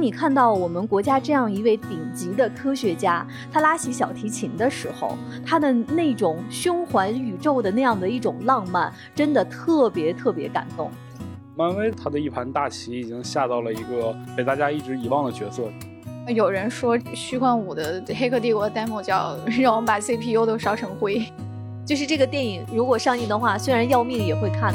当你看到我们国家这样一位顶级的科学家，他拉起小提琴的时候，他的那种胸怀宇宙的那样的一种浪漫，真的特别特别感动。漫威他的一盘大棋已经下到了一个被大家一直遗忘的角色。有人说虚幻五的《黑客帝国》demo 叫让我们把 CPU 都烧成灰，就是这个电影如果上映的话，虽然要命也会看。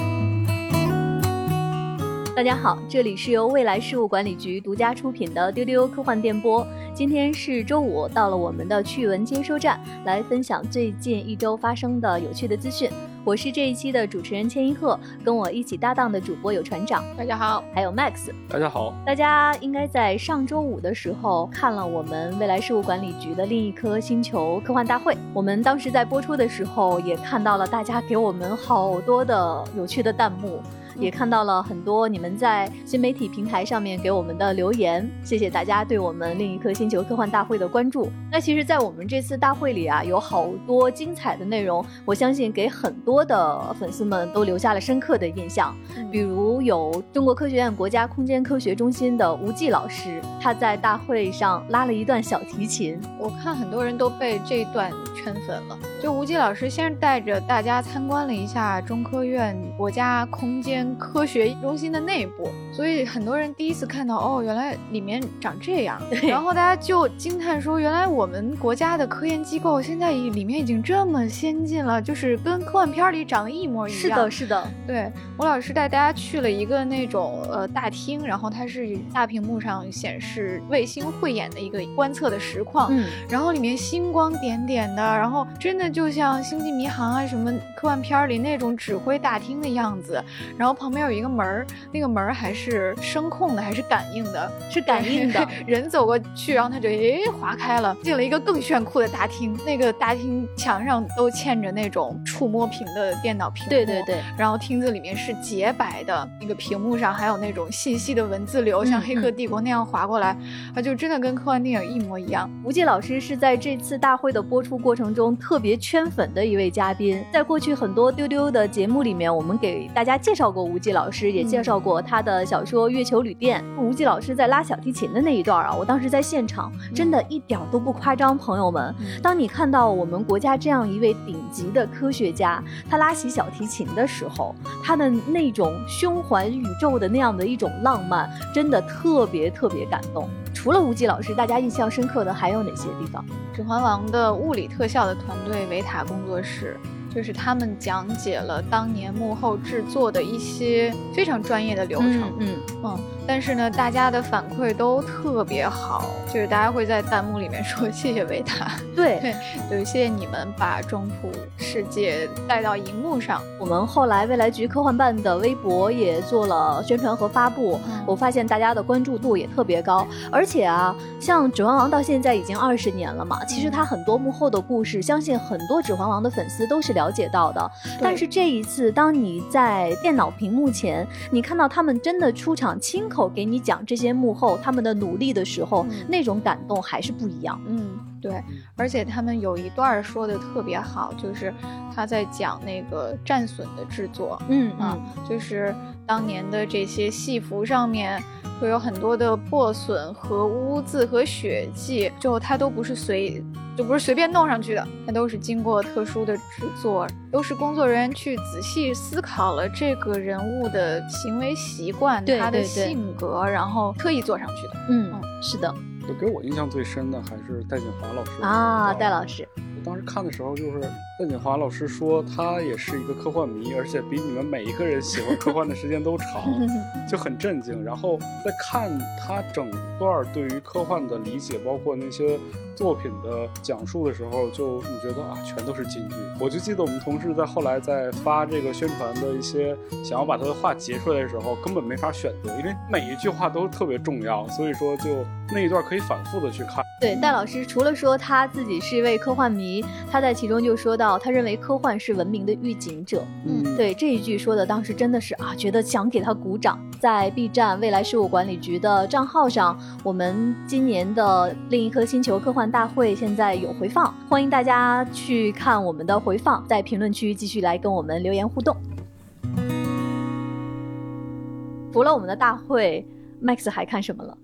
大家好，这里是由未来事务管理局独家出品的丢丢科幻电波。今天是周五，到了我们的趣闻接收站，来分享最近一周发生的有趣的资讯。我是这一期的主持人千一鹤，跟我一起搭档的主播有船长，大家好；还有 Max，大家好。大家应该在上周五的时候看了我们未来事务管理局的另一颗星球科幻大会。我们当时在播出的时候，也看到了大家给我们好多的有趣的弹幕。也看到了很多你们在新媒体平台上面给我们的留言，谢谢大家对我们另一颗星球科幻大会的关注。那其实，在我们这次大会里啊，有好多精彩的内容，我相信给很多的粉丝们都留下了深刻的印象。比如有中国科学院国家空间科学中心的吴季老师，他在大会上拉了一段小提琴，我看很多人都被这一段圈粉了。就吴季老师先带着大家参观了一下中科院国家空间。科学中心的内部，所以很多人第一次看到哦，原来里面长这样，然后大家就惊叹说，原来我们国家的科研机构现在里面已经这么先进了，就是跟科幻片里长得一模一样。是的，是的。对，吴老师带大家去了一个那种呃大厅，然后它是大屏幕上显示卫星汇演的一个观测的实况，嗯，然后里面星光点点的，然后真的就像星际迷航啊什么科幻片里那种指挥大厅的样子，然后。旁边有一个门儿，那个门儿还是声控的，还是感应的？是感应的。人走过去，然后他就诶划开了，进了一个更炫酷的大厅。那个大厅墙上都嵌着那种触摸屏的电脑屏幕。对对对。然后厅子里面是洁白的，那个屏幕上还有那种信息的文字流，像《黑客帝国》那样划过来，啊，就真的跟科幻电影一模一样。吴杰老师是在这次大会的播出过程中特别圈粉的一位嘉宾。在过去很多丢丢的节目里面，我们给大家介绍过。吴忌老师也介绍过他的小说《月球旅店》。吴忌老师在拉小提琴的那一段啊，我当时在现场，真的一点都不夸张。朋友们，当你看到我们国家这样一位顶级的科学家，他拉起小提琴的时候，他的那种胸怀宇宙的那样的一种浪漫，真的特别特别感动。除了吴忌老师，大家印象深刻的还有哪些地方？《指环王》的物理特效的团队维塔工作室。就是他们讲解了当年幕后制作的一些非常专业的流程，嗯嗯。但是呢，大家的反馈都特别好，就是大家会在弹幕里面说谢谢维塔，对 对，谢谢你们把中土世界带到荧幕上。我们后来未来局科幻办的微博也做了宣传和发布，我发现大家的关注度也特别高。而且啊，像《指环王》到现在已经二十年了嘛，其实它很多幕后的故事，相信很多《指环王》的粉丝都是了解到的。但是这一次，当你在电脑屏幕前，你看到他们真的出场亲。口给你讲这些幕后他们的努力的时候，那种感动还是不一样。嗯，对，而且他们有一段说的特别好，就是他在讲那个战损的制作。嗯啊，就是当年的这些戏服上面会有很多的破损和污渍和血迹，就他都不是随。就不是随便弄上去的，它都是经过特殊的制作，都是工作人员去仔细思考了这个人物的行为习惯、他的性格，然后特意做上去的。嗯，是的。就给我印象最深的还是戴锦华老师啊，戴老师。我当时看的时候就是。戴锦华老师说，他也是一个科幻迷，而且比你们每一个人喜欢科幻的时间都长，就很震惊。然后在看他整段对于科幻的理解，包括那些作品的讲述的时候，就你觉得啊，全都是金句。我就记得我们同事在后来在发这个宣传的一些想要把他的话截出来的时候，根本没法选择，因为每一句话都特别重要，所以说就那一段可以反复的去看。对，戴老师除了说他自己是一位科幻迷，他在其中就说到。他认为科幻是文明的预警者。嗯，对这一句说的，当时真的是啊，觉得想给他鼓掌。在 B 站未来事务管理局的账号上，我们今年的另一颗星球科幻大会现在有回放，欢迎大家去看我们的回放，在评论区继续来跟我们留言互动。除了我们的大会，Max 还看什么了？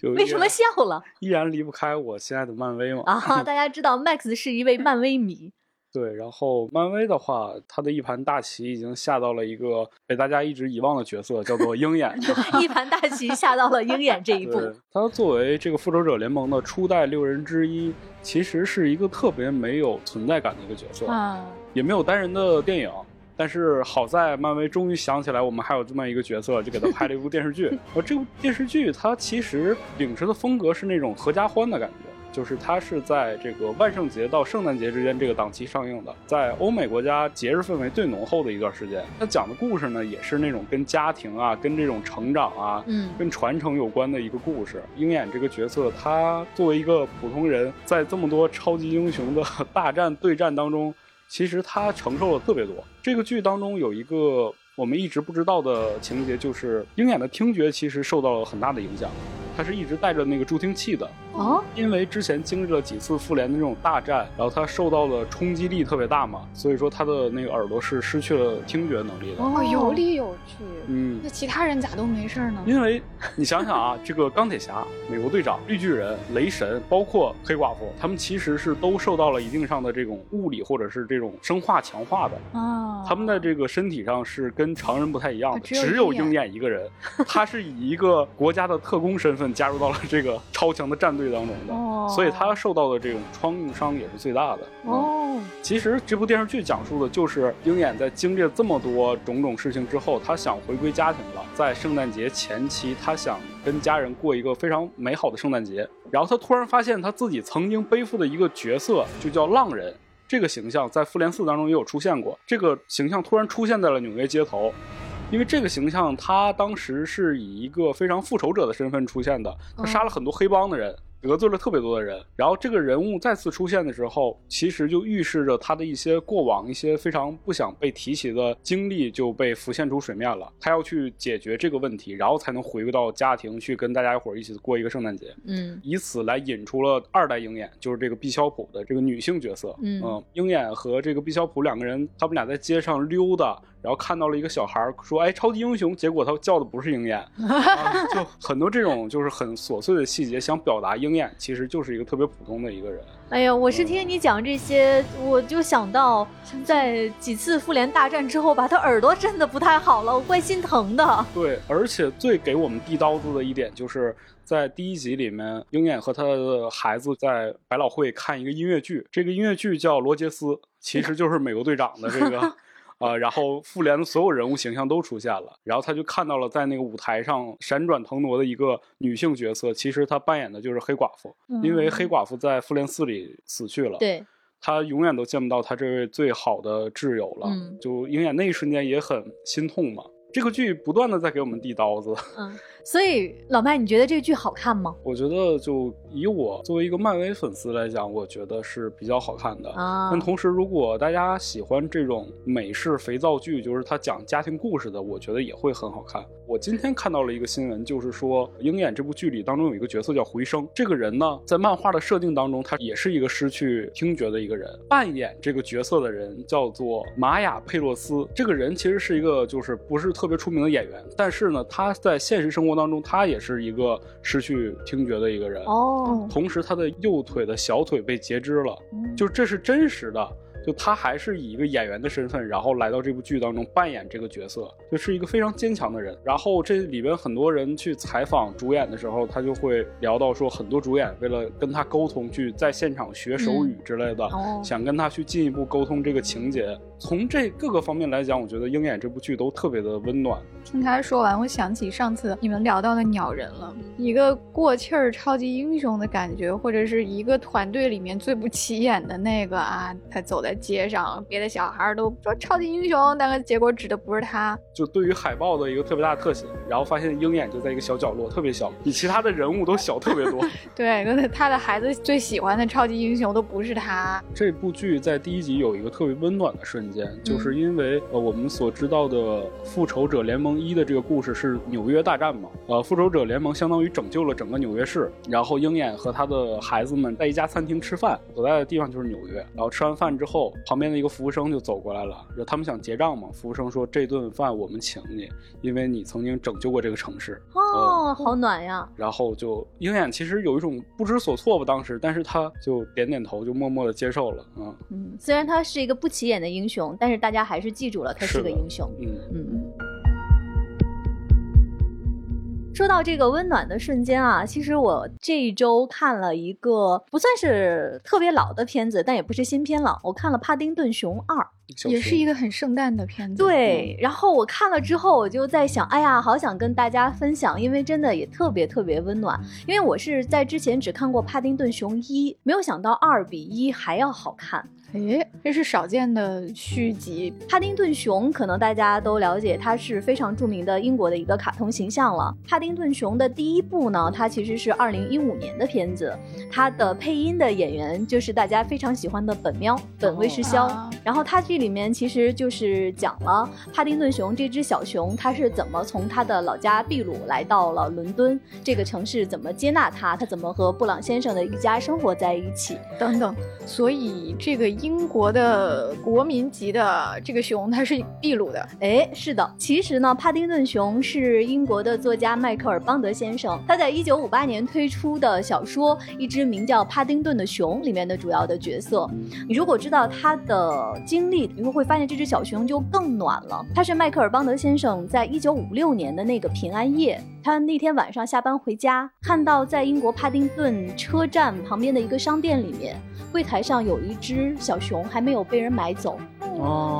就为什么笑了？依然离不开我心爱的漫威嘛。啊，大家知道 Max 是一位漫威迷。对，然后漫威的话，他的一盘大棋已经下到了一个被大家一直遗忘的角色，叫做鹰眼。一盘大棋下到了鹰眼这一步。他作为这个复仇者联盟的初代六人之一，其实是一个特别没有存在感的一个角色，啊，也没有单人的电影。但是好在漫威终于想起来，我们还有这么一个角色，就给他拍了一部电视剧。而这部电视剧，它其实秉持的风格是那种合家欢的感觉。就是它是在这个万圣节到圣诞节之间这个档期上映的，在欧美国家节日氛围最浓厚的一段时间。它讲的故事呢，也是那种跟家庭啊、跟这种成长啊、嗯、跟传承有关的一个故事。鹰眼这个角色，他作为一个普通人，在这么多超级英雄的 大战对战当中，其实他承受了特别多。这个剧当中有一个我们一直不知道的情节，就是鹰眼的听觉其实受到了很大的影响。他是一直带着那个助听器的哦，因为之前经历了几次复联的那种大战，然后他受到的冲击力特别大嘛，所以说他的那个耳朵是失去了听觉能力的。哦，有理有据。嗯，那其他人咋都没事呢？因为你想想啊，这个钢铁侠、美国队长、绿巨人、雷神，包括黑寡妇，他们其实是都受到了一定上的这种物理或者是这种生化强化的啊。他们的这个身体上是跟常人不太一样的，只有鹰眼一个人，他是以一个国家的特工身份。加入到了这个超强的战队当中的，所以他受到的这种创伤也是最大的。哦，其实这部电视剧讲述的就是鹰眼在经历了这么多种种事情之后，他想回归家庭了。在圣诞节前期，他想跟家人过一个非常美好的圣诞节。然后他突然发现他自己曾经背负的一个角色，就叫浪人这个形象，在复联四当中也有出现过。这个形象突然出现在了纽约街头。因为这个形象，他当时是以一个非常复仇者的身份出现的，他杀了很多黑帮的人。得罪了特别多的人，然后这个人物再次出现的时候，其实就预示着他的一些过往、一些非常不想被提起的经历就被浮现出水面了。他要去解决这个问题，然后才能回归到家庭，去跟大家一伙儿一起过一个圣诞节。嗯，以此来引出了二代鹰眼，就是这个毕肖普的这个女性角色。嗯，鹰眼和这个毕肖普两个人，他们俩在街上溜达，然后看到了一个小孩，说：“哎，超级英雄。”结果他叫的不是鹰眼，就很多这种就是很琐碎的细节，想表达鹰。鹰眼其实就是一个特别普通的一个人。哎呀，我是听你讲这些，我就想到在几次复联大战之后把，他耳朵震的不太好了，我怪心疼的。对，而且最给我们递刀子的一点，就是在第一集里面，鹰眼和他的孩子在百老汇看一个音乐剧，这个音乐剧叫《罗杰斯》，其实就是美国队长的这个。啊，然后复联的所有人物形象都出现了，然后他就看到了在那个舞台上闪转腾挪的一个女性角色，其实她扮演的就是黑寡妇，因为黑寡妇在复联四里死去了，对，他永远都见不到他这位最好的挚友了，就鹰眼那一瞬间也很心痛嘛。这个剧不断的在给我们递刀子，嗯，所以老麦，你觉得这个剧好看吗？我觉得就以我作为一个漫威粉丝来讲，我觉得是比较好看的啊。但同时，如果大家喜欢这种美式肥皂剧，就是它讲家庭故事的，我觉得也会很好看。我今天看到了一个新闻，就是说《鹰眼》这部剧里当中有一个角色叫回声，这个人呢，在漫画的设定当中，他也是一个失去听觉的一个人。扮演这个角色的人叫做玛雅佩洛斯，这个人其实是一个就是不是特别出名的演员，但是呢，他在现实生活当中，他也是一个失去听觉的一个人哦。同时，他的右腿的小腿被截肢了，就这是真实的。就他还是以一个演员的身份，然后来到这部剧当中扮演这个角色，就是一个非常坚强的人。然后这里边很多人去采访主演的时候，他就会聊到说，很多主演为了跟他沟通，去在现场学手语之类的，想跟他去进一步沟通这个情节。从这各个方面来讲，我觉得《鹰眼》这部剧都特别的温暖。听他说完，我想起上次你们聊到的鸟人了，一个过气儿超级英雄的感觉，或者是一个团队里面最不起眼的那个啊，他走在街上，别的小孩都说超级英雄，但是结果指的不是他。就对于海报的一个特别大的特写，然后发现鹰眼就在一个小角落，特别小，比其他的人物都小特别多。对，他的孩子最喜欢的超级英雄都不是他。这部剧在第一集有一个特别温暖的瞬。就是因为呃，我们所知道的复仇者联盟一的这个故事是纽约大战嘛，呃，复仇者联盟相当于拯救了整个纽约市，然后鹰眼和他的孩子们在一家餐厅吃饭，所在的地方就是纽约，然后吃完饭之后，旁边的一个服务生就走过来了，他们想结账嘛，服务生说这顿饭我们请你，因为你曾经拯救过这个城市。哦，好暖呀！然后就鹰眼其实有一种不知所措吧，当时，但是他就点点头，就默默的接受了。嗯嗯，虽然他是一个不起眼的英雄，但是大家还是记住了他是个英雄。嗯嗯。说到这个温暖的瞬间啊，其实我这一周看了一个不算是特别老的片子，但也不是新片了。我看了《帕丁顿熊二》，也是一个很圣诞的片子。对，然后我看了之后，我就在想，哎呀，好想跟大家分享，因为真的也特别特别温暖。因为我是在之前只看过《帕丁顿熊一》，没有想到二比一还要好看。哎，这是少见的续集。帕丁顿熊可能大家都了解，它是非常著名的英国的一个卡通形象了。帕丁顿熊的第一部呢，它其实是二零一五年的片子，它的配音的演员就是大家非常喜欢的本喵本威士肖。然后它这里面其实就是讲了帕丁顿熊这只小熊，它是怎么从它的老家秘鲁来到了伦敦这个城市，怎么接纳它，它怎么和布朗先生的一家生活在一起等等。所以这个。英国的国民级的这个熊，它是秘鲁的。哎，是的。其实呢，帕丁顿熊是英国的作家迈克尔邦德先生他在一九五八年推出的小说《一只名叫帕丁顿的熊》里面的主要的角色。你如果知道他的经历，你会会发现这只小熊就更暖了。他是迈克尔邦德先生在一九五六年的那个平安夜，他那天晚上下班回家，看到在英国帕丁顿车站旁边的一个商店里面，柜台上有一只。小熊还没有被人买走，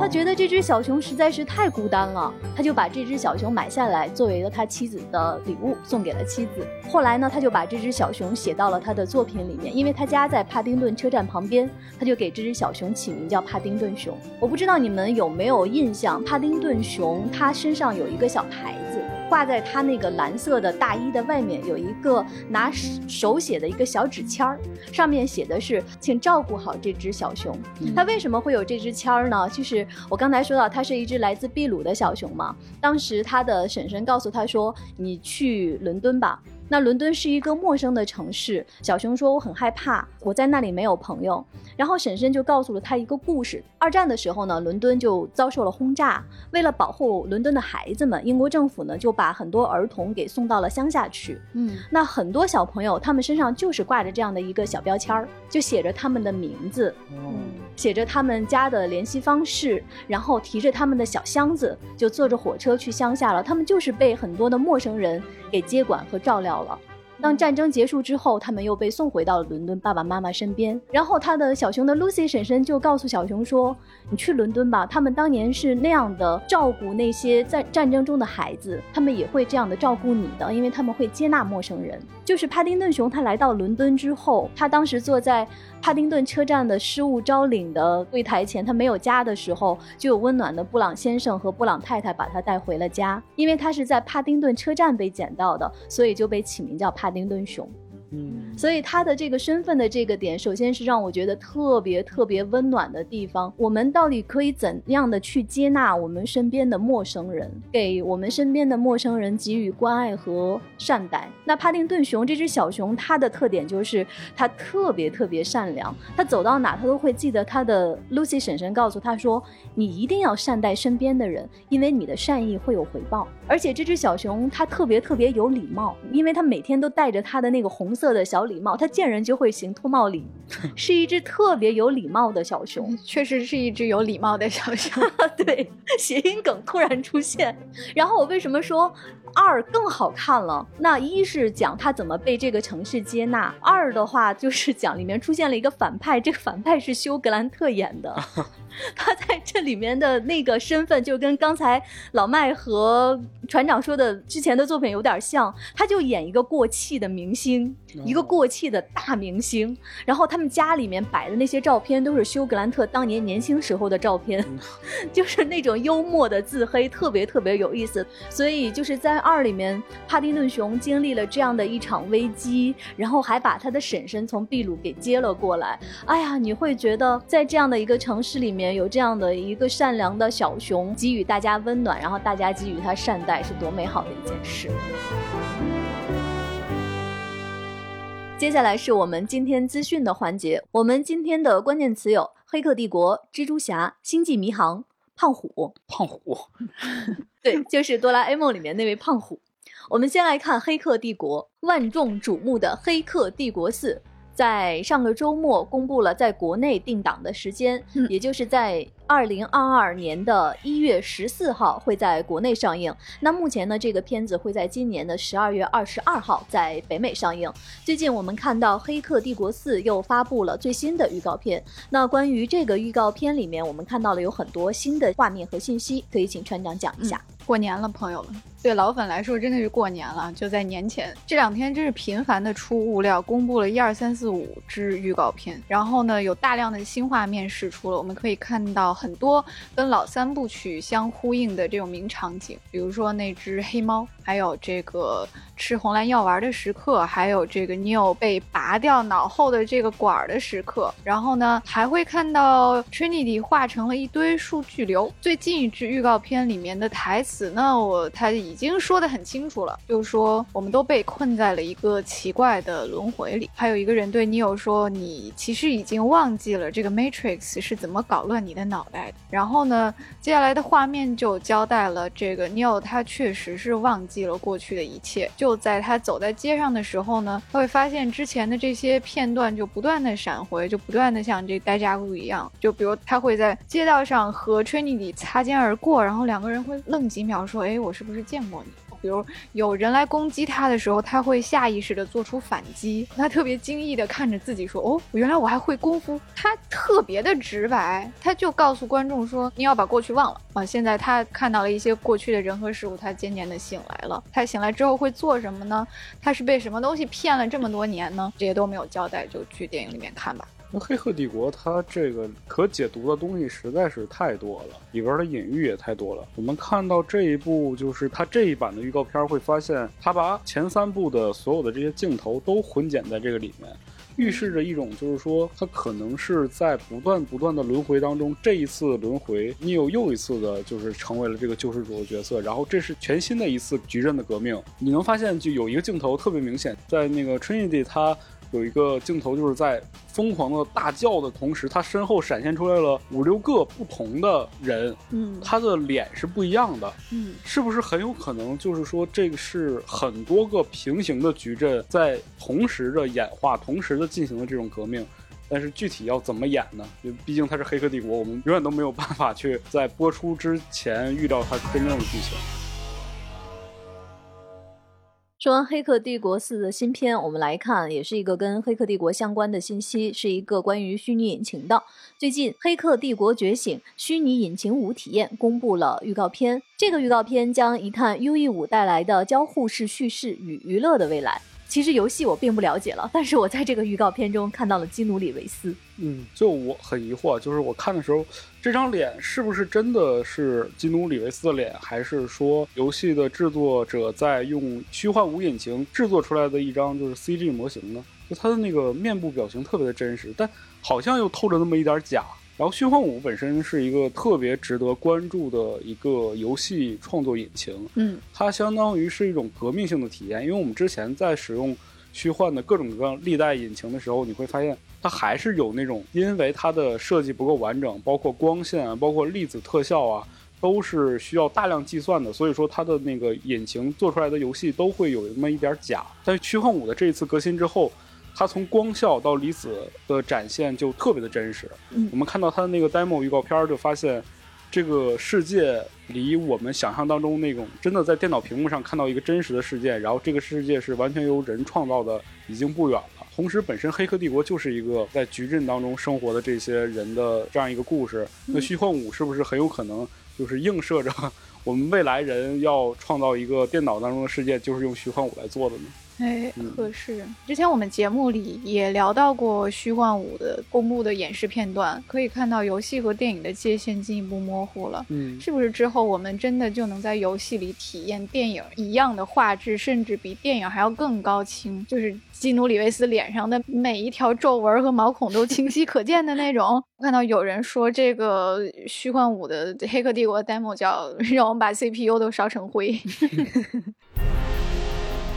他觉得这只小熊实在是太孤单了，他就把这只小熊买下来，作为了他妻子的礼物送给了妻子。后来呢，他就把这只小熊写到了他的作品里面，因为他家在帕丁顿车站旁边，他就给这只小熊起名叫帕丁顿熊。我不知道你们有没有印象，帕丁顿熊它身上有一个小牌子。挂在他那个蓝色的大衣的外面有一个拿手写的一个小纸签儿，上面写的是“请照顾好这只小熊”。他为什么会有这只签儿呢？就是我刚才说到，它是一只来自秘鲁的小熊嘛。当时他的婶婶告诉他说：“你去伦敦吧。”那伦敦是一个陌生的城市，小熊说我很害怕，我在那里没有朋友。然后婶婶就告诉了他一个故事：二战的时候呢，伦敦就遭受了轰炸，为了保护伦敦的孩子们，英国政府呢就把很多儿童给送到了乡下去。嗯，那很多小朋友他们身上就是挂着这样的一个小标签儿，就写着他们的名字，嗯，写着他们家的联系方式，然后提着他们的小箱子，就坐着火车去乡下了。他们就是被很多的陌生人给接管和照料。了。当战争结束之后，他们又被送回到了伦敦爸爸妈妈身边。然后他的小熊的 Lucy 婶婶就告诉小熊说：“你去伦敦吧，他们当年是那样的照顾那些在战争中的孩子，他们也会这样的照顾你的，因为他们会接纳陌生人。”就是帕丁顿熊，他来到伦敦之后，他当时坐在帕丁顿车站的失物招领的柜台前，他没有家的时候，就有温暖的布朗先生和布朗太太把他带回了家。因为他是在帕丁顿车站被捡到的，所以就被起名叫帕丁顿熊。嗯，所以他的这个身份的这个点，首先是让我觉得特别特别温暖的地方。我们到底可以怎样的去接纳我们身边的陌生人，给我们身边的陌生人给予关爱和善待？那帕丁顿熊这只小熊，它的特点就是它特别特别善良，它走到哪它都会记得它的 Lucy 婶婶告诉他说：“你一定要善待身边的人，因为你的善意会有回报。”而且这只小熊它特别特别有礼貌，因为它每天都带着它的那个红。色的小礼帽，它见人就会行脱帽礼，是一只特别有礼貌的小熊，确实是一只有礼貌的小熊。对，谐音梗突然出现。然后我为什么说二更好看了？那一是讲他怎么被这个城市接纳，二的话就是讲里面出现了一个反派，这个反派是休格兰特演的。他在这里面的那个身份就跟刚才老麦和船长说的之前的作品有点像，他就演一个过气的明星，一个过气的大明星。然后他们家里面摆的那些照片都是休格兰特当年年轻时候的照片，就是那种幽默的自黑，特别特别有意思。所以就是在二里面，帕丁顿熊经历了这样的一场危机，然后还把他的婶婶从秘鲁给接了过来。哎呀，你会觉得在这样的一个城市里面。有这样的一个善良的小熊，给予大家温暖，然后大家给予他善待，是多美好的一件事。接下来是我们今天资讯的环节，我们今天的关键词有《黑客帝国》《蜘蛛侠》《星际迷航》《胖虎》。胖虎。对，就是哆啦 A 梦里面那位胖虎。我们先来看《黑客帝国》，万众瞩目的《黑客帝国四》。在上个周末公布了在国内定档的时间，也就是在二零二二年的一月十四号会在国内上映。那目前呢，这个片子会在今年的十二月二十二号在北美上映。最近我们看到《黑客帝国四》又发布了最新的预告片。那关于这个预告片里面，我们看到了有很多新的画面和信息，可以请船长讲一下。过年了，朋友们。对老粉来说，真的是过年了。就在年前，这两天真是频繁的出物料，公布了一二三四五支预告片。然后呢，有大量的新画面释出了，我们可以看到很多跟老三部曲相呼应的这种名场景，比如说那只黑猫，还有这个吃红蓝药丸的时刻，还有这个 Neo 被拔掉脑后的这个管的时刻。然后呢，还会看到 Trinity 化成了一堆数据流。最近一支预告片里面的台词呢，我它。已经说得很清楚了，就是说我们都被困在了一个奇怪的轮回里。还有一个人对 Neo 说：“你其实已经忘记了这个 Matrix 是怎么搞乱你的脑袋的。”然后呢，接下来的画面就交代了这个 Neo 他确实是忘记了过去的一切。就在他走在街上的时候呢，他会发现之前的这些片段就不断的闪回，就不断的像这呆家务一样。就比如他会在街道上和 Trinity 擦肩而过，然后两个人会愣几秒，说：“哎，我是不是见？”见过你，比如有人来攻击他的时候，他会下意识的做出反击。他特别惊异的看着自己说：“哦，原来我还会功夫。”他特别的直白，他就告诉观众说：“你要把过去忘了啊！”现在他看到了一些过去的人和事物，他渐渐的醒来了。他醒来之后会做什么呢？他是被什么东西骗了这么多年呢？这些都没有交代，就去电影里面看吧。那《黑客帝国》它这个可解读的东西实在是太多了，里边的隐喻也太多了。我们看到这一部，就是它这一版的预告片，会发现它把前三部的所有的这些镜头都混剪在这个里面，预示着一种就是说，它可能是在不断不断的轮回当中，这一次轮回，你有又一次的，就是成为了这个救世主的角色，然后这是全新的一次矩阵的革命。你能发现，就有一个镜头特别明显，在那个 Trinity 它。有一个镜头，就是在疯狂的大叫的同时，他身后闪现出来了五六个不同的人，嗯，他的脸是不一样的，嗯，是不是很有可能就是说这个是很多个平行的矩阵在同时的演化，同时的进行的这种革命？但是具体要怎么演呢？就毕竟它是《黑客帝国》，我们永远都没有办法去在播出之前预料它真正的剧情。说完《黑客帝国四》的新片，我们来看，也是一个跟《黑客帝国》相关的信息，是一个关于虚拟引擎的。最近，《黑客帝国：觉醒》虚拟引擎五体验公布了预告片，这个预告片将一探 UE 五带来的交互式叙事与娱乐的未来。其实游戏我并不了解了，但是我在这个预告片中看到了基努里维斯。嗯，就我很疑惑，就是我看的时候，这张脸是不是真的是基努里维斯的脸，还是说游戏的制作者在用虚幻五引擎制作出来的一张就是 CG 模型呢？就他的那个面部表情特别的真实，但好像又透着那么一点假。然后，虚幻五本身是一个特别值得关注的一个游戏创作引擎，嗯，它相当于是一种革命性的体验。因为我们之前在使用虚幻的各种各样历代引擎的时候，你会发现它还是有那种，因为它的设计不够完整，包括光线啊，包括粒子特效啊，都是需要大量计算的，所以说它的那个引擎做出来的游戏都会有那么一点假。但虚幻五的这一次革新之后。它从光效到离子的展现就特别的真实。嗯，我们看到它的那个 demo 预告片，就发现这个世界离我们想象当中那种真的在电脑屏幕上看到一个真实的世界，然后这个世界是完全由人创造的，已经不远了。同时，本身《黑客帝国》就是一个在矩阵当中生活的这些人的这样一个故事。那虚幻五是不是很有可能就是映射着我们未来人要创造一个电脑当中的世界，就是用虚幻五来做的呢？哎，合适。之前我们节目里也聊到过虚幻五的公布的演示片段，可以看到游戏和电影的界限进一步模糊了。嗯，是不是之后我们真的就能在游戏里体验电影一样的画质，甚至比电影还要更高清？就是基努里维斯脸上的每一条皱纹和毛孔都清晰可见的那种。我 看到有人说这个虚幻五的黑客帝国 demo 叫让我们把 CPU 都烧成灰。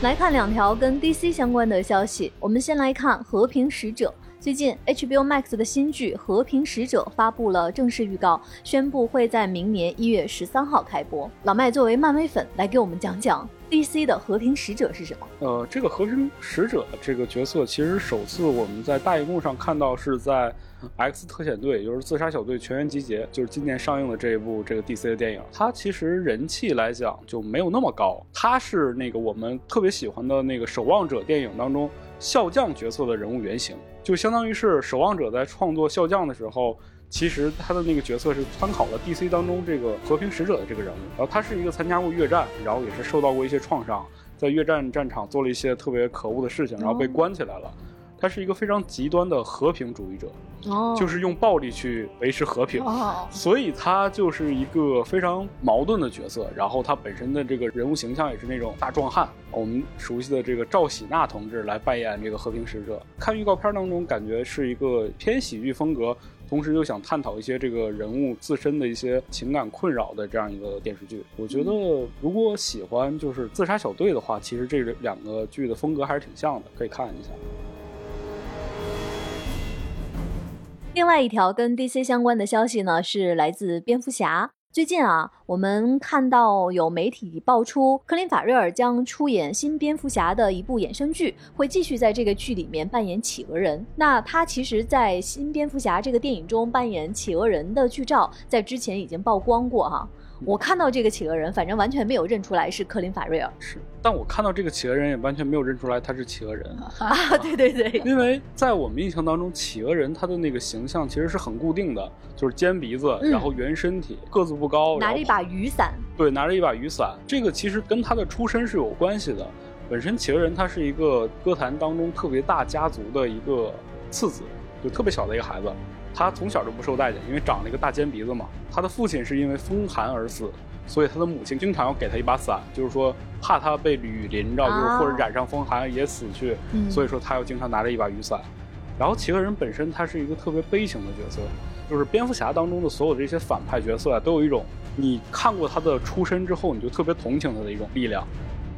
来看两条跟 DC 相关的消息。我们先来看《和平使者》，最近 HBO Max 的新剧《和平使者》发布了正式预告，宣布会在明年一月十三号开播。老麦作为漫威粉，来给我们讲讲 DC 的和平使者是什么？呃，这个和平使者这个角色，其实首次我们在大荧幕上看到是在《X 特遣队》，也就是自杀小队全员集结，就是今年上映的这一部这个 DC 的电影。它其实人气来讲就没有那么高，它是那个我们特别喜欢的那个守望者电影当中笑匠角色的人物原型。就相当于是守望者在创作笑匠的时候，其实他的那个角色是参考了 DC 当中这个和平使者的这个人物。然后他是一个参加过越战，然后也是受到过一些创伤，在越战战场做了一些特别可恶的事情，然后被关起来了。他是一个非常极端的和平主义者，哦，就是用暴力去维持和平，哦，所以他就是一个非常矛盾的角色。然后他本身的这个人物形象也是那种大壮汉，我们熟悉的这个赵喜娜同志来扮演这个和平使者。看预告片当中，感觉是一个偏喜剧风格，同时又想探讨一些这个人物自身的一些情感困扰的这样一个电视剧。我觉得如果喜欢就是自杀小队的话，其实这两个剧的风格还是挺像的，可以看一下。另外一条跟 DC 相关的消息呢，是来自蝙蝠侠。最近啊，我们看到有媒体爆出，科林·法瑞尔将出演新蝙蝠侠的一部衍生剧，会继续在这个剧里面扮演企鹅人。那他其实，在新蝙蝠侠这个电影中扮演企鹅人的剧照，在之前已经曝光过哈。我看到这个企鹅人，反正完全没有认出来是克林·法瑞尔。是，但我看到这个企鹅人也完全没有认出来他是企鹅人啊！对对对，因为在我们印象当中，企鹅人他的那个形象其实是很固定的，就是尖鼻子，然后圆身体，个子不高，拿着一把雨伞。对，拿着一把雨伞，这个其实跟他的出身是有关系的。本身企鹅人他是一个歌坛当中特别大家族的一个次子，就特别小的一个孩子。他从小就不受待见，因为长了一个大尖鼻子嘛。他的父亲是因为风寒而死，所以他的母亲经常要给他一把伞，就是说怕他被雨淋着，就是或者染上风寒也死去。所以说他要经常拿着一把雨伞。然后企鹅人本身他是一个特别悲情的角色，就是蝙蝠侠当中的所有这些反派角色啊，都有一种你看过他的出身之后，你就特别同情他的一种力量。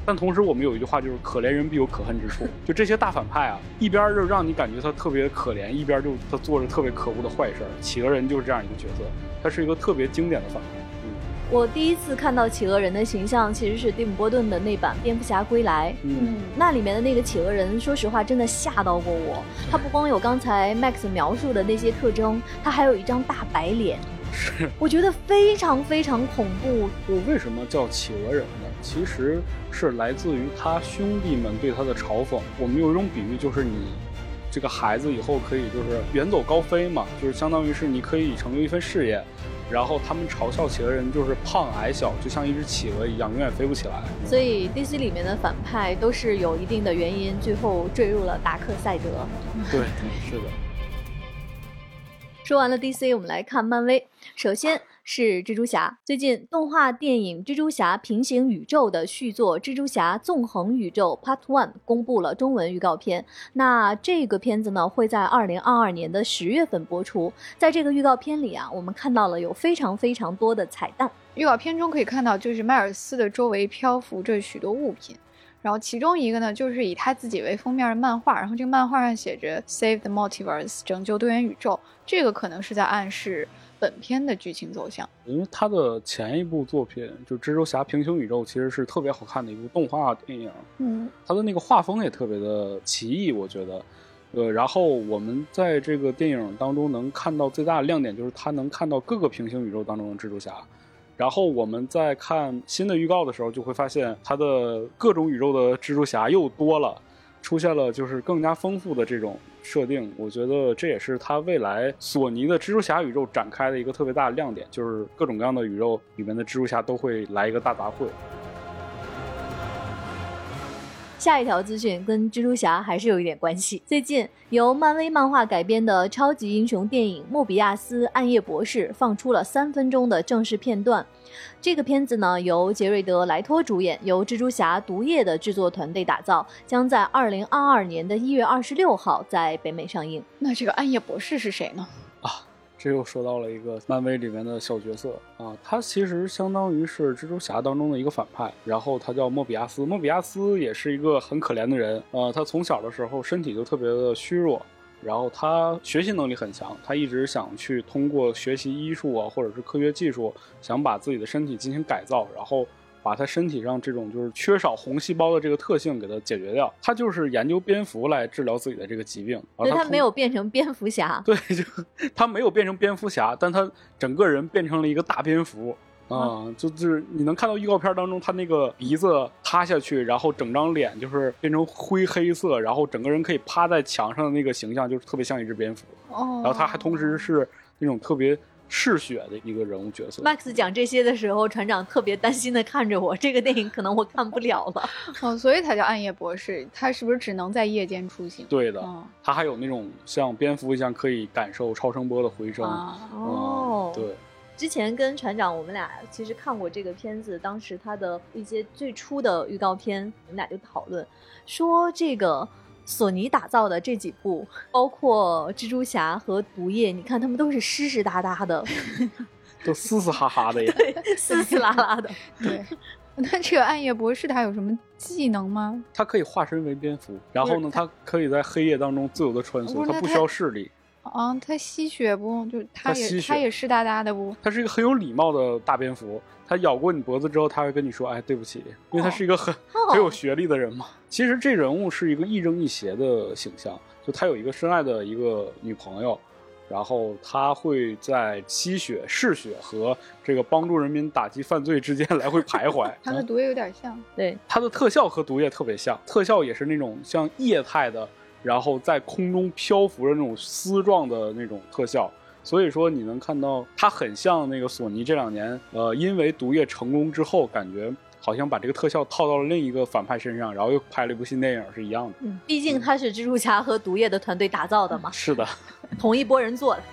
但同时，我们有一句话，就是可怜人必有可恨之处。就这些大反派啊，一边就让你感觉他特别可怜，一边就他做着特别可恶的坏事。企鹅人就是这样一个角色，他是一个特别经典的反派。嗯，我第一次看到企鹅人的形象，其实是蒂姆·波顿的那版《蝙蝠侠归来》。嗯，那里面的那个企鹅人，说实话，真的吓到过我。他不光有刚才 Max 描述的那些特征，他还有一张大白脸。是，我觉得非常非常恐怖。就为什么叫企鹅人呢？其实是来自于他兄弟们对他的嘲讽。我们有一种比喻，就是你这个孩子以后可以就是远走高飞嘛，就是相当于是你可以成就一份事业。然后他们嘲笑企鹅人就是胖矮小，就像一只企鹅一样，永远飞不起来。所以 DC 里面的反派都是有一定的原因，最后坠入了达克赛德。对，是的。说完了 DC，我们来看漫威。首先是蜘蛛侠，最近动画电影《蜘蛛侠：平行宇宙》的续作《蜘蛛侠：纵横宇宙 Part One》公布了中文预告片。那这个片子呢，会在二零二二年的十月份播出。在这个预告片里啊，我们看到了有非常非常多的彩蛋。预告片中可以看到，就是迈尔斯的周围漂浮着许多物品。然后其中一个呢，就是以他自己为封面的漫画，然后这个漫画上写着 “Save the Multiverse”，拯救多元宇宙。这个可能是在暗示本片的剧情走向。因为他的前一部作品就《蜘蛛侠：平行宇宙》其实是特别好看的一部动画电影，嗯，他的那个画风也特别的奇异，我觉得。呃，然后我们在这个电影当中能看到最大的亮点就是他能看到各个平行宇宙当中的蜘蛛侠。然后我们在看新的预告的时候，就会发现它的各种宇宙的蜘蛛侠又多了，出现了就是更加丰富的这种设定。我觉得这也是它未来索尼的蜘蛛侠宇宙展开的一个特别大的亮点，就是各种各样的宇宙里面的蜘蛛侠都会来一个大杂烩。下一条资讯跟蜘蛛侠还是有一点关系。最近由漫威漫画改编的超级英雄电影《莫比亚斯：暗夜博士》放出了三分钟的正式片段。这个片子呢由杰瑞德·莱托主演，由蜘蛛侠毒液的制作团队打造，将在二零二二年的一月二十六号在北美上映。那这个暗夜博士是谁呢？这又说到了一个漫威里面的小角色啊，他其实相当于是蜘蛛侠当中的一个反派，然后他叫莫比亚斯。莫比亚斯也是一个很可怜的人，呃，他从小的时候身体就特别的虚弱，然后他学习能力很强，他一直想去通过学习医术啊，或者是科学技术，想把自己的身体进行改造，然后把他身体上这种就是缺少红细胞的这个特性给他解决掉。他就是研究蝙蝠来治疗自己的这个疾病。所以他没有变成蝙蝠侠。对，就他没有变成蝙蝠侠，但他整个人变成了一个大蝙蝠。啊，就就是你能看到预告片当中，他那个鼻子塌下去，然后整张脸就是变成灰黑色，然后整个人可以趴在墙上的那个形象，就是特别像一只蝙蝠。哦，然后他还同时是那种特别嗜血的一个人物角色。Max 讲这些的时候，船长特别担心的看着我，这个电影可能我看不了了。哦，所以他叫暗夜博士，他是不是只能在夜间出行？对的，他还有那种像蝙蝠一样可以感受超声波的回声。哦，对。之前跟船长，我们俩其实看过这个片子，当时他的一些最初的预告片，我们俩就讨论说，这个索尼打造的这几部，包括蜘蛛侠和毒液，你看他们都是湿湿哒哒的，都嘶嘶哈哈的呀，嘶嘶啦啦的。对，那这个暗夜博士他有什么技能吗？他可以化身为蝙蝠，然后呢，他可以在黑夜当中自由的穿梭，他不需要视力。啊，他吸血不？就他也他也湿哒哒的不？他是一个很有礼貌的大蝙蝠，他咬过你脖子之后，他会跟你说：“哎，对不起。”因为他是一个很很有学历的人嘛。其实这人物是一个亦正亦邪的形象，就他有一个深爱的一个女朋友，然后他会在吸血、嗜血和这个帮助人民打击犯罪之间 来回徘徊。他的毒液有点像，对，他的特效和毒液特别像，特效也是那种像液态的。然后在空中漂浮着那种丝状的那种特效，所以说你能看到它很像那个索尼这两年，呃，因为毒液成功之后，感觉好像把这个特效套到了另一个反派身上，然后又拍了一部新电影是一样的。嗯，毕竟它是蜘蛛侠和毒液的团队打造的嘛。是的，同一波人做的。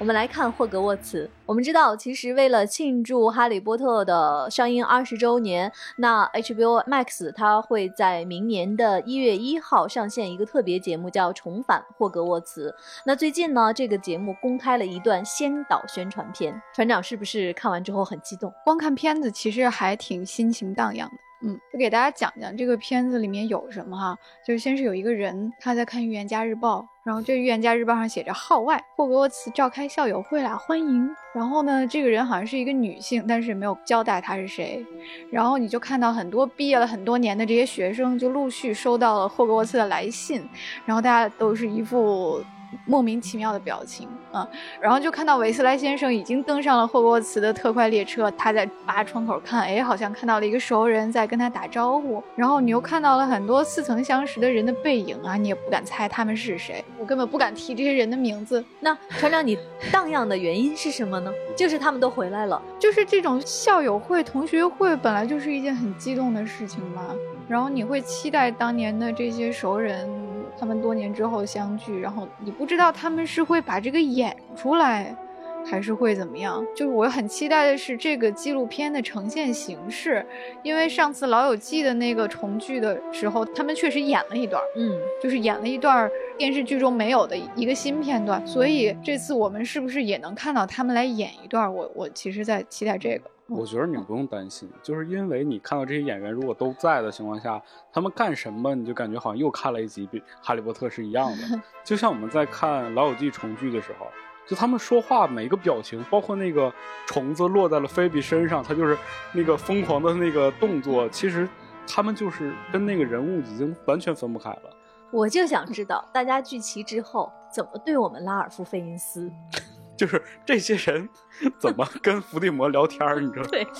我们来看霍格沃茨。我们知道，其实为了庆祝《哈利波特》的上映二十周年，那 HBO Max 它会在明年的一月一号上线一个特别节目，叫《重返霍格沃茨》。那最近呢，这个节目公开了一段先导宣传片。船长是不是看完之后很激动？光看片子其实还挺心情荡漾的。嗯，就给大家讲讲这个片子里面有什么哈。就是先是有一个人他在看《预言家日报》。然后这《预言家日报》上写着号外，霍格沃茨召开校友会啦，欢迎。然后呢，这个人好像是一个女性，但是也没有交代她是谁。然后你就看到很多毕业了很多年的这些学生，就陆续收到了霍格沃茨的来信，然后大家都是一副。莫名其妙的表情啊，然后就看到韦斯莱先生已经登上了霍格沃茨的特快列车，他在扒窗口看，哎，好像看到了一个熟人在跟他打招呼。然后你又看到了很多似曾相识的人的背影啊，你也不敢猜他们是谁，我根本不敢提这些人的名字。那船长，你荡漾的原因是什么呢？就是他们都回来了，就是这种校友会、同学会本来就是一件很激动的事情嘛。然后你会期待当年的这些熟人。他们多年之后相聚，然后你不知道他们是会把这个演出来，还是会怎么样？就是我很期待的是这个纪录片的呈现形式，因为上次《老友记》的那个重聚的时候，他们确实演了一段，嗯，就是演了一段电视剧中没有的一个新片段，所以这次我们是不是也能看到他们来演一段？我我其实在期待这个。我觉得你不用担心，就是因为你看到这些演员如果都在的情况下，他们干什么你就感觉好像又看了一集《比哈利波特》是一样的。就像我们在看《老友记》重聚的时候，就他们说话每一个表情，包括那个虫子落在了菲比身上，他就是那个疯狂的那个动作，其实他们就是跟那个人物已经完全分不开了。我就想知道大家聚齐之后怎么对我们拉尔夫·费因斯。就是这些人 怎么跟伏地魔聊天儿？你知道？对。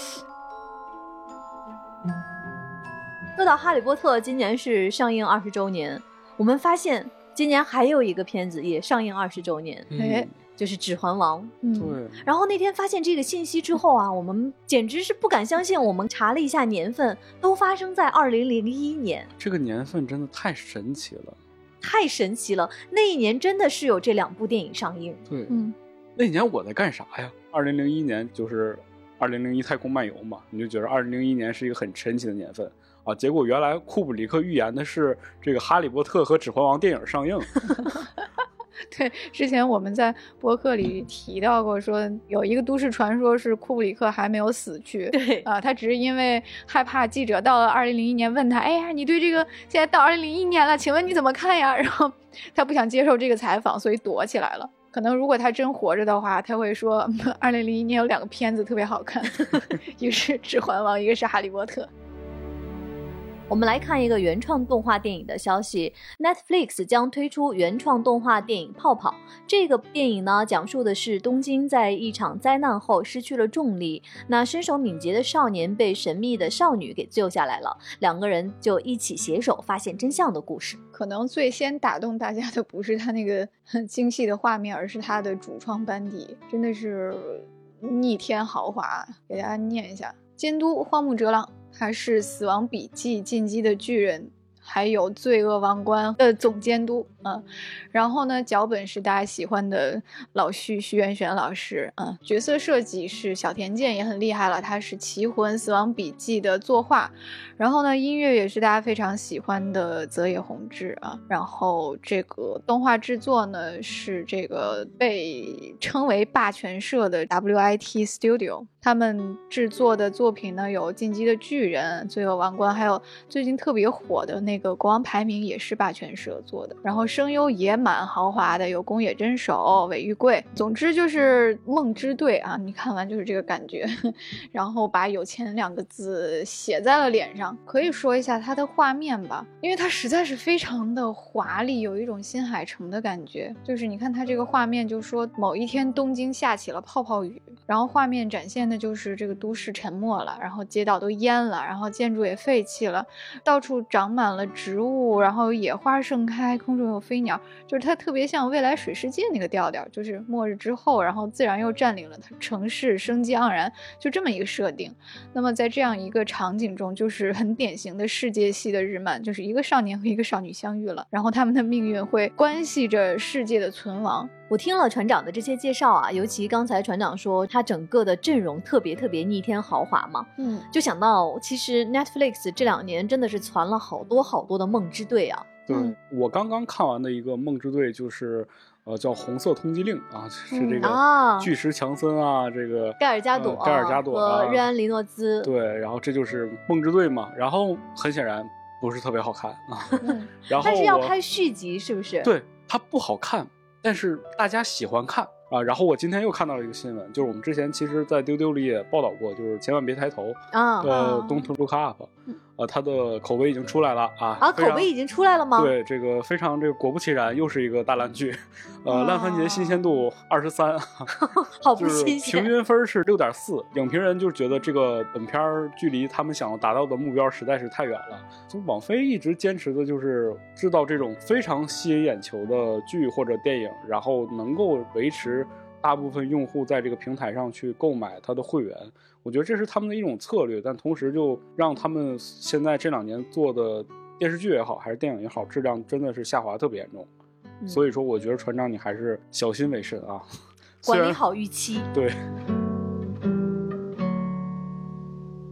说到《哈利波特》，今年是上映二十周年，我们发现今年还有一个片子也上映二十周年，哎，就是《指环王》。对。然后那天发现这个信息之后啊，我们简直是不敢相信。我们查了一下年份，都发生在二零零一年。这个年份真的太神奇了，太神奇了！那一年真的是有这两部电影上映。对，嗯。那年我在干啥呀？二零零一年就是二零零一太空漫游嘛，你就觉得二零零一年是一个很神奇的年份啊。结果原来库布里克预言的是这个《哈利波特》和《指环王》电影上映。对，之前我们在博客里 提到过，说有一个都市传说是库布里克还没有死去。对啊，他只是因为害怕记者到了二零零一年问他，哎呀，你对这个现在到二零零一年了，请问你怎么看呀？然后他不想接受这个采访，所以躲起来了。可能如果他真活着的话，他会说，二零零一年有两个片子特别好看，一个是《指环王》，一个是《哈利波特》。我们来看一个原创动画电影的消息，Netflix 将推出原创动画电影《泡泡》。这个电影呢，讲述的是东京在一场灾难后失去了重力，那身手敏捷的少年被神秘的少女给救下来了，两个人就一起携手发现真相的故事。可能最先打动大家的不是他那个很精细的画面，而是他的主创班底，真的是逆天豪华。给大家念一下：监督荒木哲郎。他是《死亡笔记》《进击的巨人》。还有《罪恶王冠》的总监督，嗯，然后呢，脚本是大家喜欢的老徐徐元玄老师，嗯，角色设计是小田健也很厉害了，他是《棋魂》《死亡笔记》的作画，然后呢，音乐也是大家非常喜欢的泽野弘之啊，然后这个动画制作呢是这个被称为霸权社的 WIT Studio，他们制作的作品呢有《进击的巨人》《罪恶王冠》，还有最近特别火的那。个国王排名也是霸权社做的，然后声优也蛮豪华的，有宫野真守、尾玉贵，总之就是梦之队啊！你看完就是这个感觉，然后把有钱两个字写在了脸上。可以说一下它的画面吧，因为它实在是非常的华丽，有一种新海诚的感觉。就是你看它这个画面，就说某一天东京下起了泡泡雨，然后画面展现的就是这个都市沉没了，然后街道都淹了，然后建筑也废弃了，到处长满了。植物，然后野花盛开，空中有飞鸟，就是它特别像未来水世界那个调调，就是末日之后，然后自然又占领了它城市，生机盎然，就这么一个设定。那么在这样一个场景中，就是很典型的世界系的日漫，就是一个少年和一个少女相遇了，然后他们的命运会关系着世界的存亡。我听了船长的这些介绍啊，尤其刚才船长说他整个的阵容特别特别逆天豪华嘛，嗯，就想到其实 Netflix 这两年真的是攒了好多好多的梦之队啊。对我刚刚看完的一个梦之队就是，呃，叫红色通缉令啊，是这个巨石强森啊，这个盖尔加朵、盖尔加朵和瑞安·雷诺兹。对，然后这就是梦之队嘛，然后很显然不是特别好看啊。然后但是要拍续集是不是？对，它不好看。但是大家喜欢看啊，然后我今天又看到了一个新闻，就是我们之前其实，在丢丢里也报道过，就是千万别抬头啊，呃，Don't look up。呃，它的口碑已经出来了啊！啊，口碑已经出来了吗？对，这个非常这个果不其然，又是一个大烂剧。呃，烂番茄新鲜度二十三，好不新鲜。平均分是六点四，影评人就觉得这个本片距离他们想要达到的目标实在是太远了。就网飞一直坚持的就是制造这种非常吸引眼球的剧或者电影，然后能够维持。大部分用户在这个平台上去购买它的会员，我觉得这是他们的一种策略，但同时就让他们现在这两年做的电视剧也好，还是电影也好，质量真的是下滑特别严重。所以说，我觉得船长你还是小心为慎啊，管理好预期。对。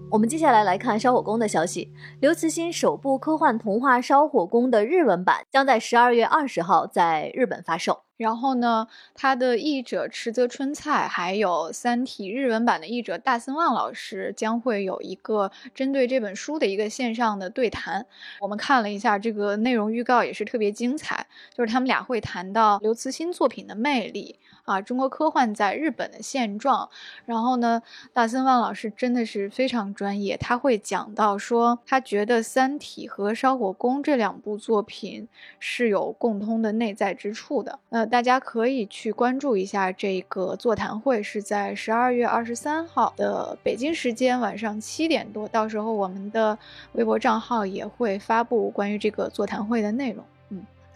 我们接下来来看《烧火工》的消息，刘慈欣首部科幻童话《烧火工》的日文版将在十二月二十号在日本发售。然后呢，他的译者池泽春菜，还有《三体》日文版的译者大森望老师将会有一个针对这本书的一个线上的对谈。我们看了一下这个内容预告，也是特别精彩，就是他们俩会谈到刘慈欣作品的魅力。啊，中国科幻在日本的现状。然后呢，大森万老师真的是非常专业，他会讲到说，他觉得《三体》和《烧火宫》这两部作品是有共通的内在之处的。呃，大家可以去关注一下这个座谈会，是在十二月二十三号的北京时间晚上七点多，到时候我们的微博账号也会发布关于这个座谈会的内容。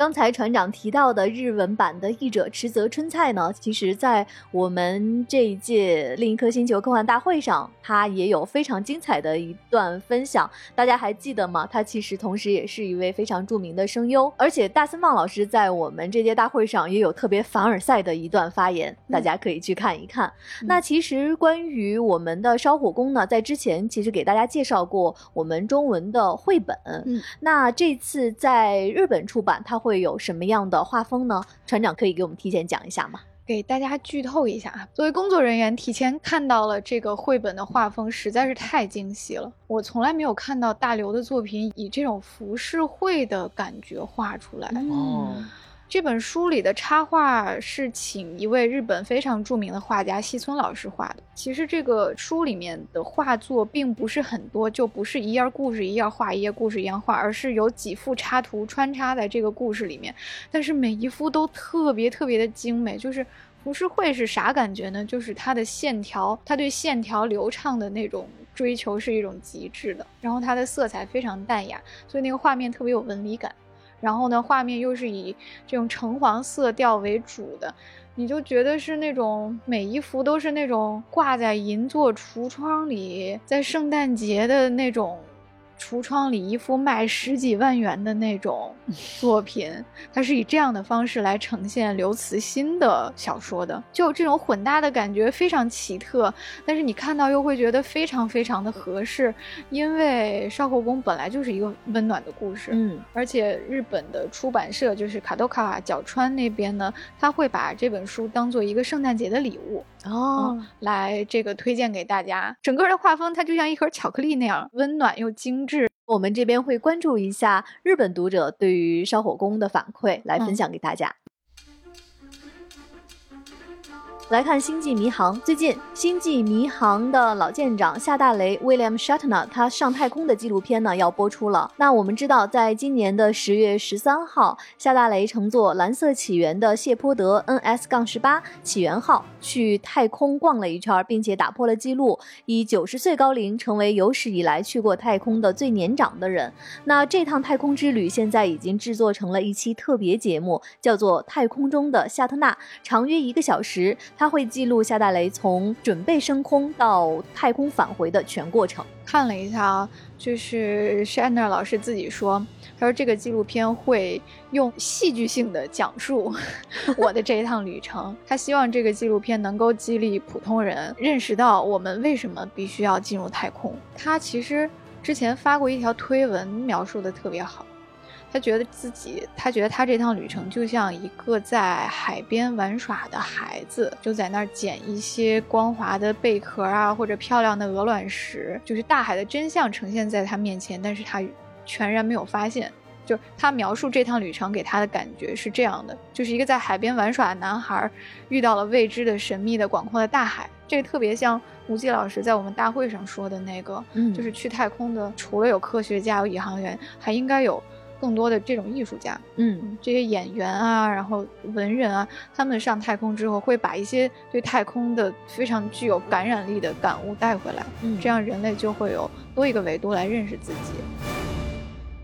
刚才船长提到的日文版的译者池泽春菜呢，其实，在我们这一届另一颗星球科幻大会上，他也有非常精彩的一段分享。大家还记得吗？他其实同时也是一位非常著名的声优，而且大森望老师在我们这届大会上也有特别凡尔赛的一段发言，大家可以去看一看。那其实关于我们的烧火工呢，在之前其实给大家介绍过我们中文的绘本。嗯，那这次在日本出版，他会。会有什么样的画风呢？船长可以给我们提前讲一下吗？给大家剧透一下啊！作为工作人员，提前看到了这个绘本的画风，实在是太惊喜了。我从来没有看到大刘的作品以这种浮世绘的感觉画出来哦。这本书里的插画是请一位日本非常著名的画家西村老师画的。其实这个书里面的画作并不是很多，就不是一页故事一页画，一页故事一样画，而是有几幅插图穿插在这个故事里面。但是每一幅都特别特别的精美。就是浮世绘是啥感觉呢？就是它的线条，它对线条流畅的那种追求是一种极致的。然后它的色彩非常淡雅，所以那个画面特别有纹理感。然后呢，画面又是以这种橙黄色调为主的，你就觉得是那种每一幅都是那种挂在银座橱窗里，在圣诞节的那种。橱窗里一幅卖十几万元的那种作品，它是以这样的方式来呈现刘慈欣的小说的，就这种混搭的感觉非常奇特，但是你看到又会觉得非常非常的合适，因为《少后宫》本来就是一个温暖的故事，嗯，而且日本的出版社就是卡多卡角川那边呢，他会把这本书当做一个圣诞节的礼物。哦，来这个推荐给大家。整个的画风它就像一盒巧克力那样温暖又精致。我们这边会关注一下日本读者对于烧火工的反馈，来分享给大家。来看《星际迷航》，最近《星际迷航》的老舰长夏大雷 William Shatner 他上太空的纪录片呢要播出了。那我们知道，在今年的十月十三号，夏大雷乘坐蓝色起源的谢泼德 NS- 杠十八起源号去太空逛了一圈，并且打破了记录，以九十岁高龄成为有史以来去过太空的最年长的人。那这趟太空之旅现在已经制作成了一期特别节目，叫做《太空中的夏特纳》，长约一个小时。他会记录夏大雷从准备升空到太空返回的全过程。看了一下啊，就是 Shatner 老师自己说，他说这个纪录片会用戏剧性的讲述 我的这一趟旅程。他希望这个纪录片能够激励普通人认识到我们为什么必须要进入太空。他其实之前发过一条推文，描述的特别好。他觉得自己，他觉得他这趟旅程就像一个在海边玩耍的孩子，就在那儿捡一些光滑的贝壳啊，或者漂亮的鹅卵石，就是大海的真相呈现在他面前，但是他全然没有发现。就是他描述这趟旅程给他的感觉是这样的：就是一个在海边玩耍的男孩，遇到了未知的、神秘的、广阔的大海。这个特别像吴忌老师在我们大会上说的那个，嗯，就是去太空的，除了有科学家、有宇航员，还应该有。更多的这种艺术家，嗯，这些演员啊，然后文人啊，他们上太空之后会把一些对太空的非常具有感染力的感悟带回来，嗯，这样人类就会有多一个维度来认识自己。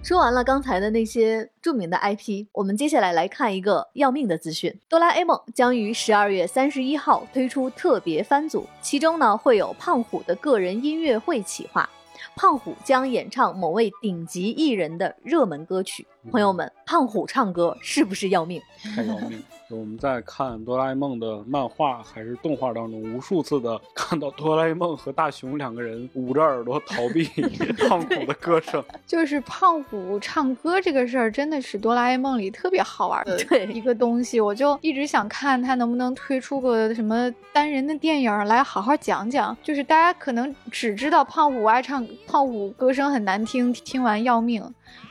说完了刚才的那些著名的 IP，我们接下来来看一个要命的资讯：哆啦 A 梦将于十二月三十一号推出特别番组，其中呢会有胖虎的个人音乐会企划。胖虎将演唱某位顶级艺人的热门歌曲。朋友们，胖虎唱歌是不是要命？太要命！我们在看哆啦 A 梦的漫画还是动画当中，无数次的看到哆啦 A 梦和大雄两个人捂着耳朵逃避 胖虎的歌声。就是胖虎唱歌这个事儿，真的是哆啦 A 梦里特别好玩的一个东西。我就一直想看他能不能推出个什么单人的电影来好好讲讲。就是大家可能只知道胖虎爱唱，胖虎歌声很难听，听完要命。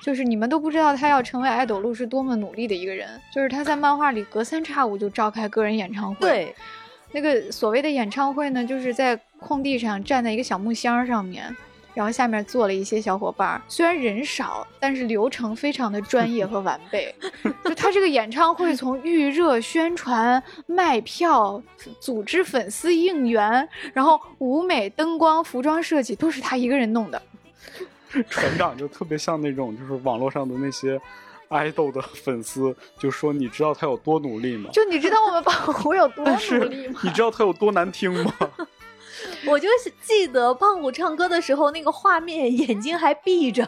就是你们都不知道他要成为爱豆路是多么努力的一个人。就是他在漫画里隔三差五就召开个人演唱会。对，那个所谓的演唱会呢，就是在空地上站在一个小木箱上面，然后下面坐了一些小伙伴。虽然人少，但是流程非常的专业 和完备。就他这个演唱会，从预热、宣传、卖票、组织粉丝应援，然后舞美、灯光、服装设计，都是他一个人弄的。船长就特别像那种，就是网络上的那些爱豆的粉丝，就说你知道他有多努力吗？就你知道我们胖虎有多 努力吗？你知道他有多难听吗？我就是记得胖虎唱歌的时候，那个画面眼睛还闭着，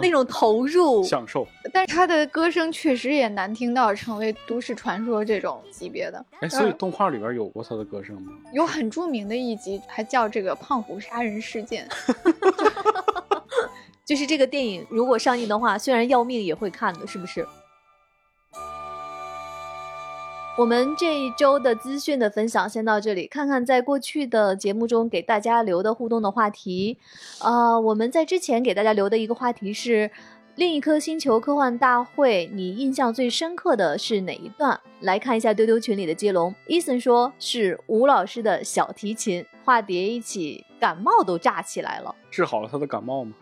那种投入享受。但是他的歌声确实也难听到成为都市传说这种级别的。哎，所以动画里边有过他的歌声吗？有很著名的一集，还叫这个胖虎杀人事件。就是这个电影如果上映的话，虽然要命也会看的，是不是？我们这一周的资讯的分享先到这里，看看在过去的节目中给大家留的互动的话题。呃，我们在之前给大家留的一个话题是另一颗星球科幻大会，你印象最深刻的是哪一段？来看一下丢丢群里的接龙。伊森说是吴老师的小提琴，化蝶一起感冒都炸起来了，治好了他的感冒吗？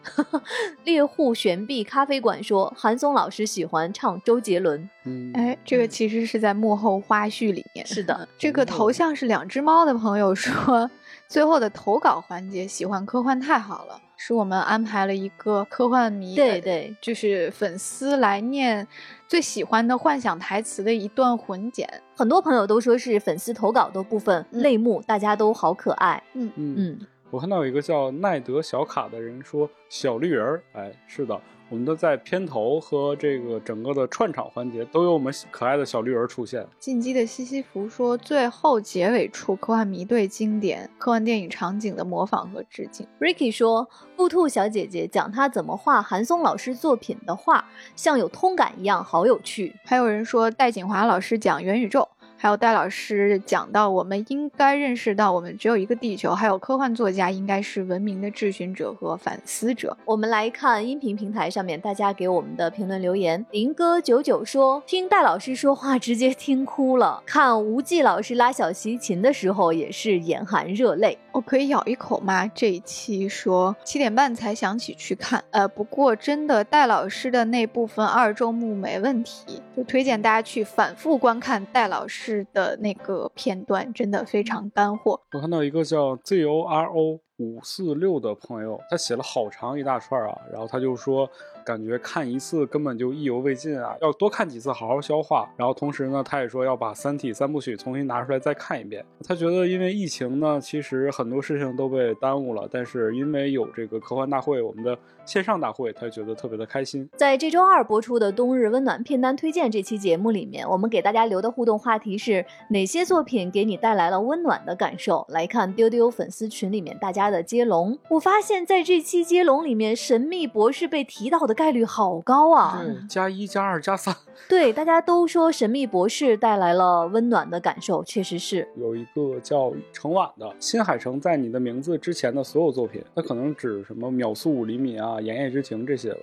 猎户悬臂咖啡馆说韩松老师喜欢唱周杰伦。嗯，哎，这个其实是在幕后花絮里面。是的，这个头像是两只猫的朋友说，最后的投稿环节喜欢科幻太好了，是我们安排了一个科幻迷，对对，就是粉丝来念最喜欢的幻想台词的一段混剪。很多朋友都说是粉丝投稿的部分类目，大家都好可爱。嗯嗯嗯，我看到有一个叫奈德小卡的人说小绿人儿，哎，是的。我们的在片头和这个整个的串场环节都有我们可爱的小绿人出现。进击的西西弗说，最后结尾处科幻迷对经典科幻电影场景的模仿和致敬。Ricky 说，布兔小姐姐讲她怎么画韩松老师作品的画，像有通感一样，好有趣。还有人说戴锦华老师讲元宇宙。还有戴老师讲到，我们应该认识到，我们只有一个地球。还有科幻作家应该是文明的质询者和反思者。我们来看音频平台上面大家给我们的评论留言。林哥九九说，听戴老师说话直接听哭了。看吴忌老师拉小提琴的时候也是眼含热泪。我可以咬一口吗？这一期说七点半才想起去看。呃，不过真的戴老师的那部分二周目没问题，就推荐大家去反复观看戴老师。的那个片段真的非常干货。我看到一个叫 Z O R O 五四六的朋友，他写了好长一大串啊，然后他就说。感觉看一次根本就意犹未尽啊，要多看几次好好消化。然后同时呢，他也说要把《三体》三部曲重新拿出来再看一遍。他觉得因为疫情呢，其实很多事情都被耽误了，但是因为有这个科幻大会，我们的线上大会，他觉得特别的开心。在这周二播出的冬日温暖片单推荐这期节目里面，我们给大家留的互动话题是哪些作品给你带来了温暖的感受？来看丢丢粉丝群里面大家的接龙。我发现在这期接龙里面，神秘博士被提到的。概率好高啊！对加一加二加三，对，大家都说《神秘博士》带来了温暖的感受，确实是。有一个叫程婉的新海诚在你的名字之前的所有作品，他可能指什么秒速五厘米啊、言叶之庭这些吧，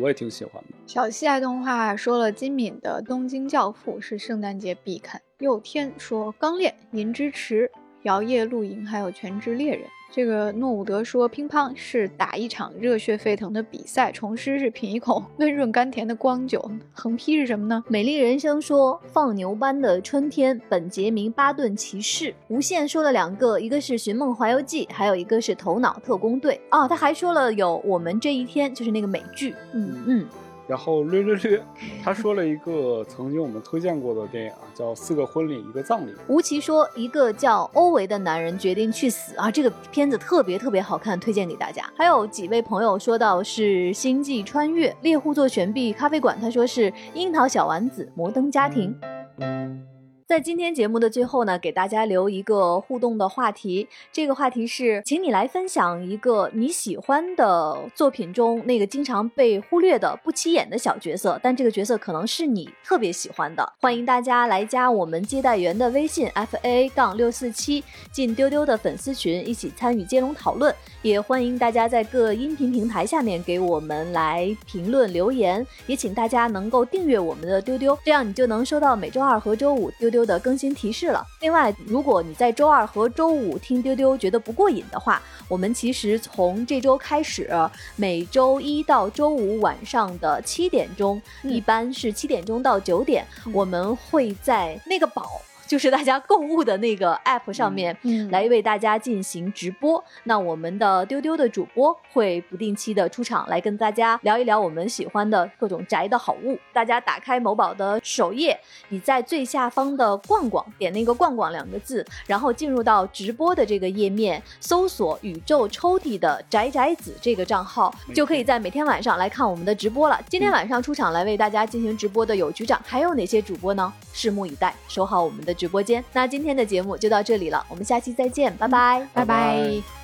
我也挺喜欢的。小西爱动画说了，金敏的《东京教父》是圣诞节必看。佑天说，《钢炼》《银之匙》《摇曳露营》还有《全职猎人》。这个诺伍德说：“乒乓是打一场热血沸腾的比赛，重师是品一口温润甘甜的光酒，横批是什么呢？”美丽人生说：“放牛班的春天，本杰明巴顿骑士。”无限说了两个，一个是《寻梦环游记》，还有一个是《头脑特工队》哦。他还说了有《我们这一天》，就是那个美剧。嗯嗯。然后略略略，他说了一个曾经我们推荐过的电影啊，叫《四个婚礼一个葬礼》。吴奇说，一个叫欧维的男人决定去死啊，这个片子特别特别好看，推荐给大家。还有几位朋友说到是《星际穿越》，猎户座悬臂咖啡馆，他说是《樱桃小丸子》，摩登家庭。在今天节目的最后呢，给大家留一个互动的话题。这个话题是，请你来分享一个你喜欢的作品中那个经常被忽略的不起眼的小角色，但这个角色可能是你特别喜欢的。欢迎大家来加我们接待员的微信 f a 杠六四七，进丢丢的粉丝群，一起参与接龙讨论。也欢迎大家在各音频平台下面给我们来评论留言。也请大家能够订阅我们的丢丢，这样你就能收到每周二和周五丢丢。的更新提示了。另外，如果你在周二和周五听丢丢觉得不过瘾的话，我们其实从这周开始，每周一到周五晚上的七点钟，一般是七点钟到九点，我们会在那个宝。就是大家购物的那个 app 上面，来为大家进行直播。那我们的丢丢的主播会不定期的出场，来跟大家聊一聊我们喜欢的各种宅的好物。大家打开某宝的首页，你在最下方的逛逛，点那个逛逛两个字，然后进入到直播的这个页面，搜索宇宙抽屉的宅宅子这个账号，就可以在每天晚上来看我们的直播了。今天晚上出场来为大家进行直播的有局长，还有哪些主播呢？拭目以待，守好我们的。直播间，那今天的节目就到这里了，我们下期再见，拜拜，拜拜。